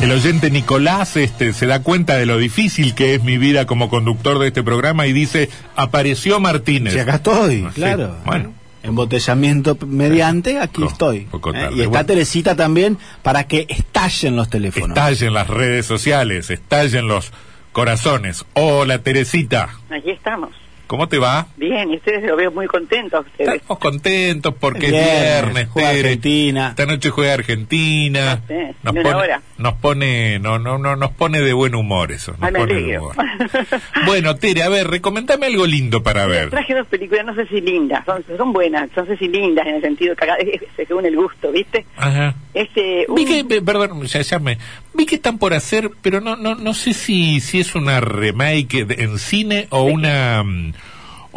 El oyente Nicolás este, se da cuenta de lo difícil que es mi vida como conductor de este programa y dice, apareció Martínez. Si acá estoy, Ah, sí. claro. Bueno. Embotellamiento mediante, aquí Poco- estoy. poco ¿eh? tarde. Y está Bueno. Teresita también para que estallen los teléfonos. Estallen las redes sociales, estallen los corazones. Hola Teresita, Aquí estamos. ¿Cómo te va? Bien, y ustedes lo veo muy contentos. Ustedes. Estamos contentos porque es Viernes, juega Tere. Argentina. Esta noche juega Argentina. Sí, Nos pone, hora. nos pone, no, no, no, nos pone de buen humor eso. Nos Ay, me pone de alegro. humor. Bueno, Tere, a ver, recomendame algo lindo para ver. Traje dos películas, no sé si lindas, son, son buenas, no sé si lindas en el sentido que acá, eh, según el gusto, ¿viste? Ajá. Este, Vi que, perdón, ya, ya me, vi que están por hacer, pero no, no, no sé si, si es una remake de- en cine o una, mm,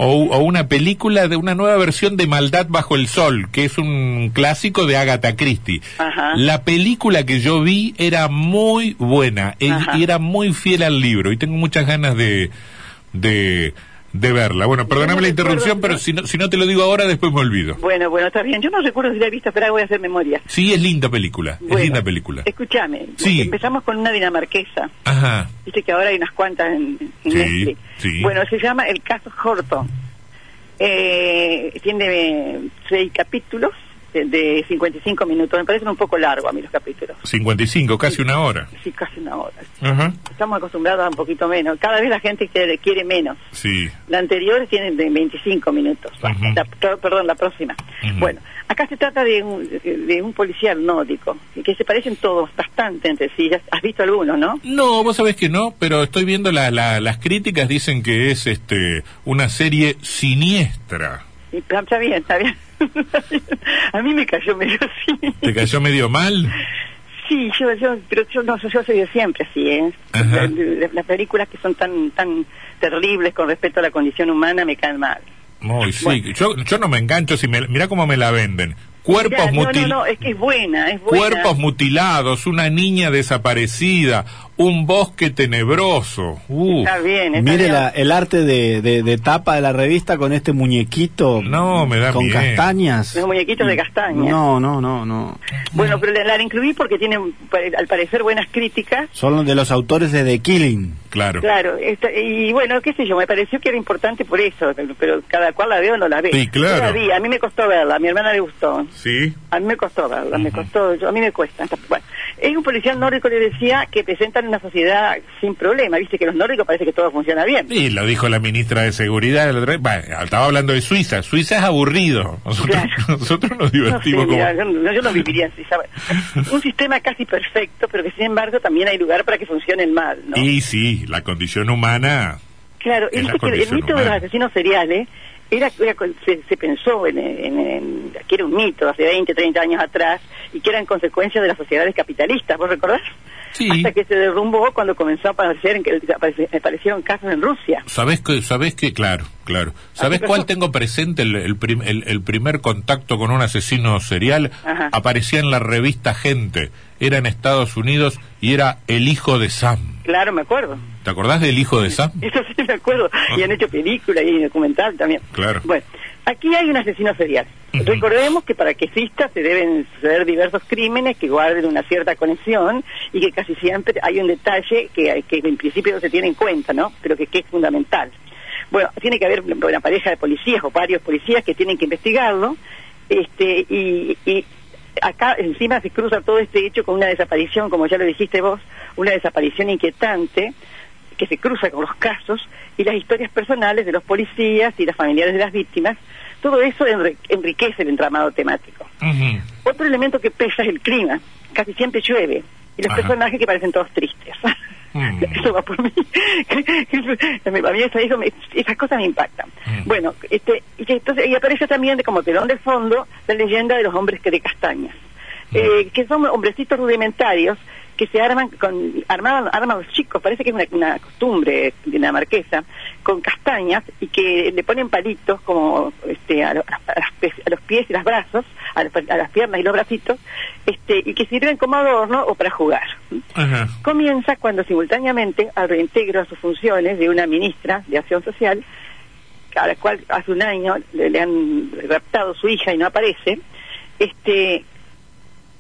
o, o una película de una nueva versión de Maldad bajo el sol, que es un clásico de Agatha Christie. Ajá. La película que yo vi era muy buena y, y era muy fiel al libro y tengo muchas ganas de, de, de verla. Bueno, perdóname no la interrupción, pero si no, si no te lo digo ahora, después me olvido. Bueno, bueno, está bien. Yo no recuerdo si la he visto, pero voy a hacer memoria. Sí, es linda película, es linda película. Escúchame, Sí. empezamos con una dinamarquesa. Ajá. Viste que ahora hay unas cuantas en, en Sí. Bueno, se llama El caso Horton. Eh, tiene seis capítulos de, de 55 minutos. Me parecen un poco largo a mí los capítulos. 55, casi una hora. Sí, casi una hora. Estamos acostumbrados a un poquito menos. Cada vez la gente quiere, quiere menos. Sí. La anterior tiene de 25 minutos. La- perdón, la próxima. Bueno, acá se trata de un, de un policial nórdico, que se parecen todos bastante entre sí. ¿Has visto alguno, no? No, vos sabés que no, pero estoy viendo la, la- las críticas dicen que es este una serie siniestra. Y, está bien, está bien. a mí me cayó medio así. ¿Te cayó medio mal? Sí, yo, yo, pero yo no, yo soy de siempre así, ¿eh? Las, las películas que son tan, tan terribles con respecto a la condición humana me caen mal. Muy, sí. Bueno. Yo, yo no me engancho si me, mira cómo me la venden. Cuerpos, no, mutil- no, no, es que es buena, es buena. cuerpos mutilados, una niña desaparecida, un bosque tenebroso. Uh, Está bien, está Mire bien. la- el arte de, de- de tapa de la revista con este muñequito. No, me da Con castañas. Los muñequitos de castaña. No, no, no, no. Bueno, pero la, la incluí porque tienen, pare- al parecer, buenas críticas. Son de los autores de The Killing. claro. Claro, esta- y bueno, qué sé yo, me pareció que era importante por eso, pero, cada cual la ve o no la ve. Sí, claro. Yo la vi, a mí me costó verla, a mi hermana le gustó. Sí. A mí me costó verla, me costó, yo- a mí me cuesta. Bueno, es un policial nórdico, le decía, que presentan una sociedad sin problema. Viste que los nórdicos parece que todo funciona bien. Y lo dijo la ministra de Seguridad. otra vez. Bueno, estaba hablando de Suiza. Suiza es aburrido. Nosotros, Claro. nosotros nos No sé, divertimos como... mira, yo, no- yo no viviría así, ¿sabes? Un sistema casi perfecto, pero que sin embargo también hay lugar para que funcione el mal, ¿no? Y sí, la condición humana... Claro, Es el condición mito de los humana. asesinos seriales era, era se, se pensó en, en- en- que era un mito hace 20, 30 años atrás y que eran consecuencias de las sociedades capitalistas, ¿vos recordás? Sí. Hasta que se derrumbó cuando comenzó a aparecer, en que aparecieron casos en Rusia. ¿Sabés que, sabés que, claro, claro. ¿Sabés Ah, cuál pero- tengo presente? El, el, prim- el- el primer contacto con un asesino serial Ajá. aparecía en la revista Gente. Era en Estados Unidos y era el hijo de Sam. Claro, me acuerdo. ¿Te acordás del hijo de Sam? Eso sí me acuerdo. Y han hecho películas y documental también. Claro. Bueno, aquí hay un asesino serial. Recordemos que para que exista se deben suceder diversos crímenes que guarden una cierta conexión y que casi siempre hay un detalle que, que en principio no se tiene en cuenta, ¿no? Pero que, que es fundamental. Bueno, tiene que haber una pareja de policías o varios policías que tienen que investigarlo este y, y acá encima se cruza todo este hecho con una desaparición, como ya lo dijiste vos, una desaparición inquietante que se cruza con los casos y las historias personales de los policías y las familiares de las víctimas. Todo eso enri- enriquece el entramado temático. Otro elemento que pesa es el clima. Casi siempre llueve. Y los Ajá. personajes que parecen todos tristes. Mm. Eso va por mí. a mí eso- eso me- esas cosas me impactan. Mm. Bueno, este, y, entonces, y aparece también de como telón de fondo la leyenda de los hombres que de castañas. Mm. Eh, que son hombrecitos rudimentarios que se arman con armaban arman los chicos, parece que es una, una costumbre de la marquesa, con castañas y que le ponen palitos como este a, lo- a las pe- a los pies y los brazos, a, las- a las piernas y los bracitos, este y que sirven como adorno o para jugar. Ajá. Comienza cuando simultáneamente al reintegro a sus funciones de una ministra de Acción Social, a la cual hace un año le, le han raptado su hija y no aparece, este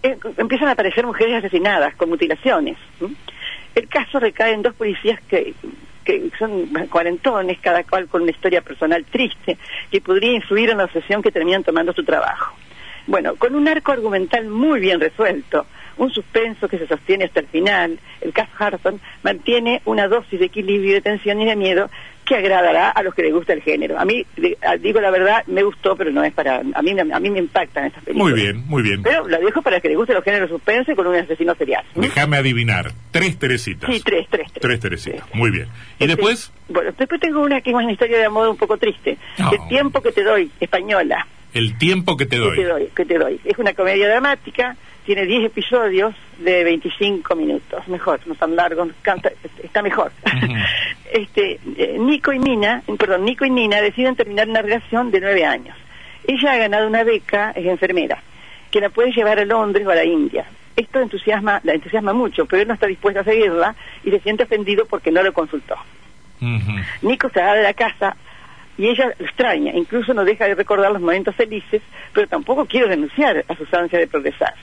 eh, empiezan a aparecer mujeres asesinadas con mutilaciones. El caso recae en dos policías que, que son cuarentones, cada cual con una historia personal triste, que podría influir en la obsesión que terminan tomando su trabajo. Bueno, con un arco argumental muy bien resuelto, un suspenso que se sostiene hasta el final, el caso Harton mantiene una dosis de equilibrio, de tensión y de miedo que agradará a los que les gusta el género. A mí, de- a- digo la verdad, me gustó, pero no es para... A mí, a mí me impactan estas películas. Muy bien, muy bien. Pero la dejo para que les guste los géneros suspense con un asesino serial. ¿m? Déjame adivinar. Tres Teresitas. Sí, tres, tres, tres. Tres Teresitas. Muy bien. ¿Y Este, después? Bueno, después tengo una que es una historia de amor un poco triste. El tiempo que te doy, española. El tiempo que te Que doy. te doy, que te doy. Es una comedia dramática, tiene 10 episodios de 25 minutos. Mejor, no tan largo, canta- está mejor. Este, eh, Nico y Nina, perdón, Nico y Nina deciden terminar una relación de 9 años. Ella ha ganado una beca, es enfermera, que la puede llevar a Londres o a la India. Esto entusiasma, la entusiasma mucho, pero él no está dispuesto a seguirla y se siente ofendido porque no lo consultó. Nico se va de la casa y ella extraña, incluso no deja de recordar los momentos felices, pero tampoco quiere renunciar a sus ansias de progresar.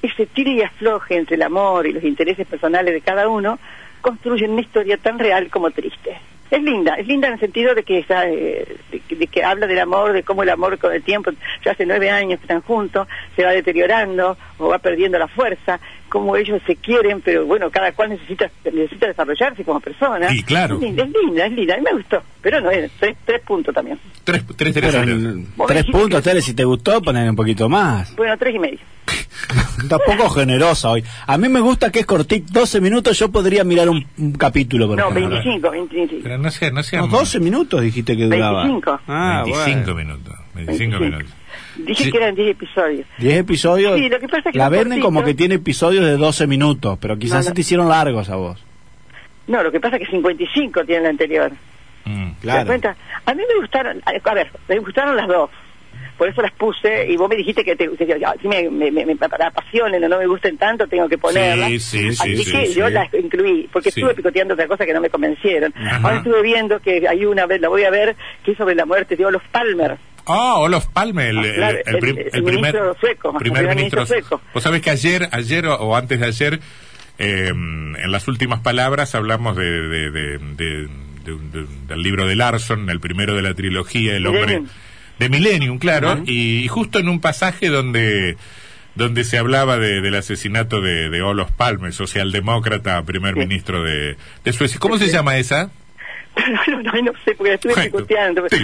Ese tire y afloje entre el amor y los intereses personales de cada uno construyen una historia tan real como triste. Es linda, es linda en el sentido de que, eh, habla del amor, de cómo el amor con el tiempo, ya hace nueve años que están juntos, se va deteriorando o va perdiendo la fuerza, cómo ellos se quieren, pero bueno, cada cual necesita necesita desarrollarse como persona. Sí, claro. Es linda, es linda, es linda, a mí me gustó, pero no es, tres, tres puntos también. Tres, tres en- Vos tres puntos, que- Tere, si te gustó, poner un poquito más. Bueno, tres y medio. Está poco generosa hoy. A mí me gusta que es cortito, 12 minutos, yo podría mirar un, un capítulo, por No, ejemplo. 25, 25. Pero no sea, no sea. No, 12 minutos dijiste que duraba. 25. Ah, 25 bueno. minutos. 25 minutos. Dije Sí. que eran 10 episodios. 10 episodios. Sí, lo que pasa es que la venden como que tiene episodios de 12 minutos, pero quizás No, se te hicieron largos a vos. No, lo que pasa es que 55 tiene la anterior. Mm. ¿Te das cuenta? A mí me gustaron, a ver, me gustaron las dos. Por eso las puse y vos me dijiste que, te, que ya, si me, me, me, me apasionen o no me gusten tanto, tengo que ponerlas. Sí, sí, sí, Así sí, que yo las incluí, porque estuve picoteando otra cosa que no me convencieron. Ajá. Ahora estuve viendo que hay una vez, la voy a ver, que es sobre la muerte de Olof Palmer. Ah, Olof Palme, el, Ah, claro, el- el prim- el- el el primer ministro sueco, primer ministro. ministro sueco. Vos sabés que ayer, ayer o, antes de ayer, eh, en las últimas palabras hablamos de, de- de- del libro de Larson, el primero de la trilogía, El hombre Millennium. de Millennium, claro, y, y justo en un pasaje donde donde se hablaba de- del asesinato de, Olof Palme, socialdemócrata, primer Sí. ministro de, de Suecia. ¿Cómo se llama esa? no, no, no sé, porque la estuve picoteando. sí.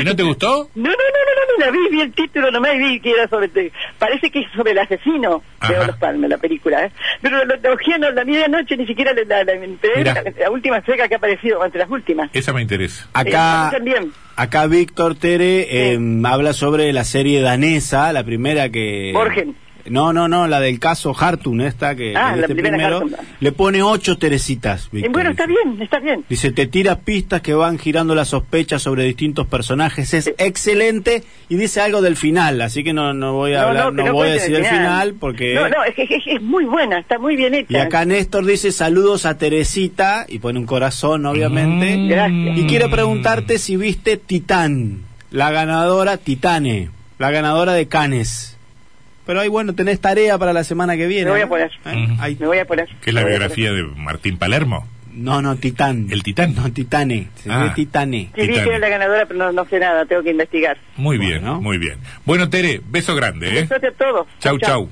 ¿Y no te gustó? No, no, no, no, no, no, la vi, vi el título, nomás vi que era sobre, parece que es sobre el asesino de Ajá. Olof Palme, la película, ¿eh? Pero la, la, ojeé, no, la medianoche ni siquiera la, la, última seca que ha aparecido, entre las últimas. Esa me interesa. Acá, Eh, también. acá Víctor Tere eh, habla sobre la serie danesa, la primera que... Borgen. No, no, no, la del caso Hartun, esta que, Ah, la este primera primero, le pone ocho teresitas. Eh, bueno, dice. está bien, está bien. Dice, te tira pistas que van girando las sospechas sobre distintos personajes. Es excelente y dice algo del final, así que no, no voy a No, hablar, no, voy a decir el final. final porque... No, no, es, que es, es muy buena, está muy bien hecha. Y acá Néstor dice saludos a Teresita y pone un corazón, obviamente. Mm. Gracias. Y quiero preguntarte si viste Titán, la ganadora Titane, la ganadora de Canes. Pero ahí, bueno, tenés tarea para la semana que viene. Me voy a poner. ¿Eh? Ahí. Me voy a poner. Que es la biografía de Martín Palermo. No, no, Titán. ¿El Titán? No, Titane. Se Ah. Titane. Sí, que era la ganadora, pero no, no sé nada, tengo que investigar. Muy bien, muy bien. Bueno, Tere, beso grande, ¿eh? Besote a todos. Chau, chau.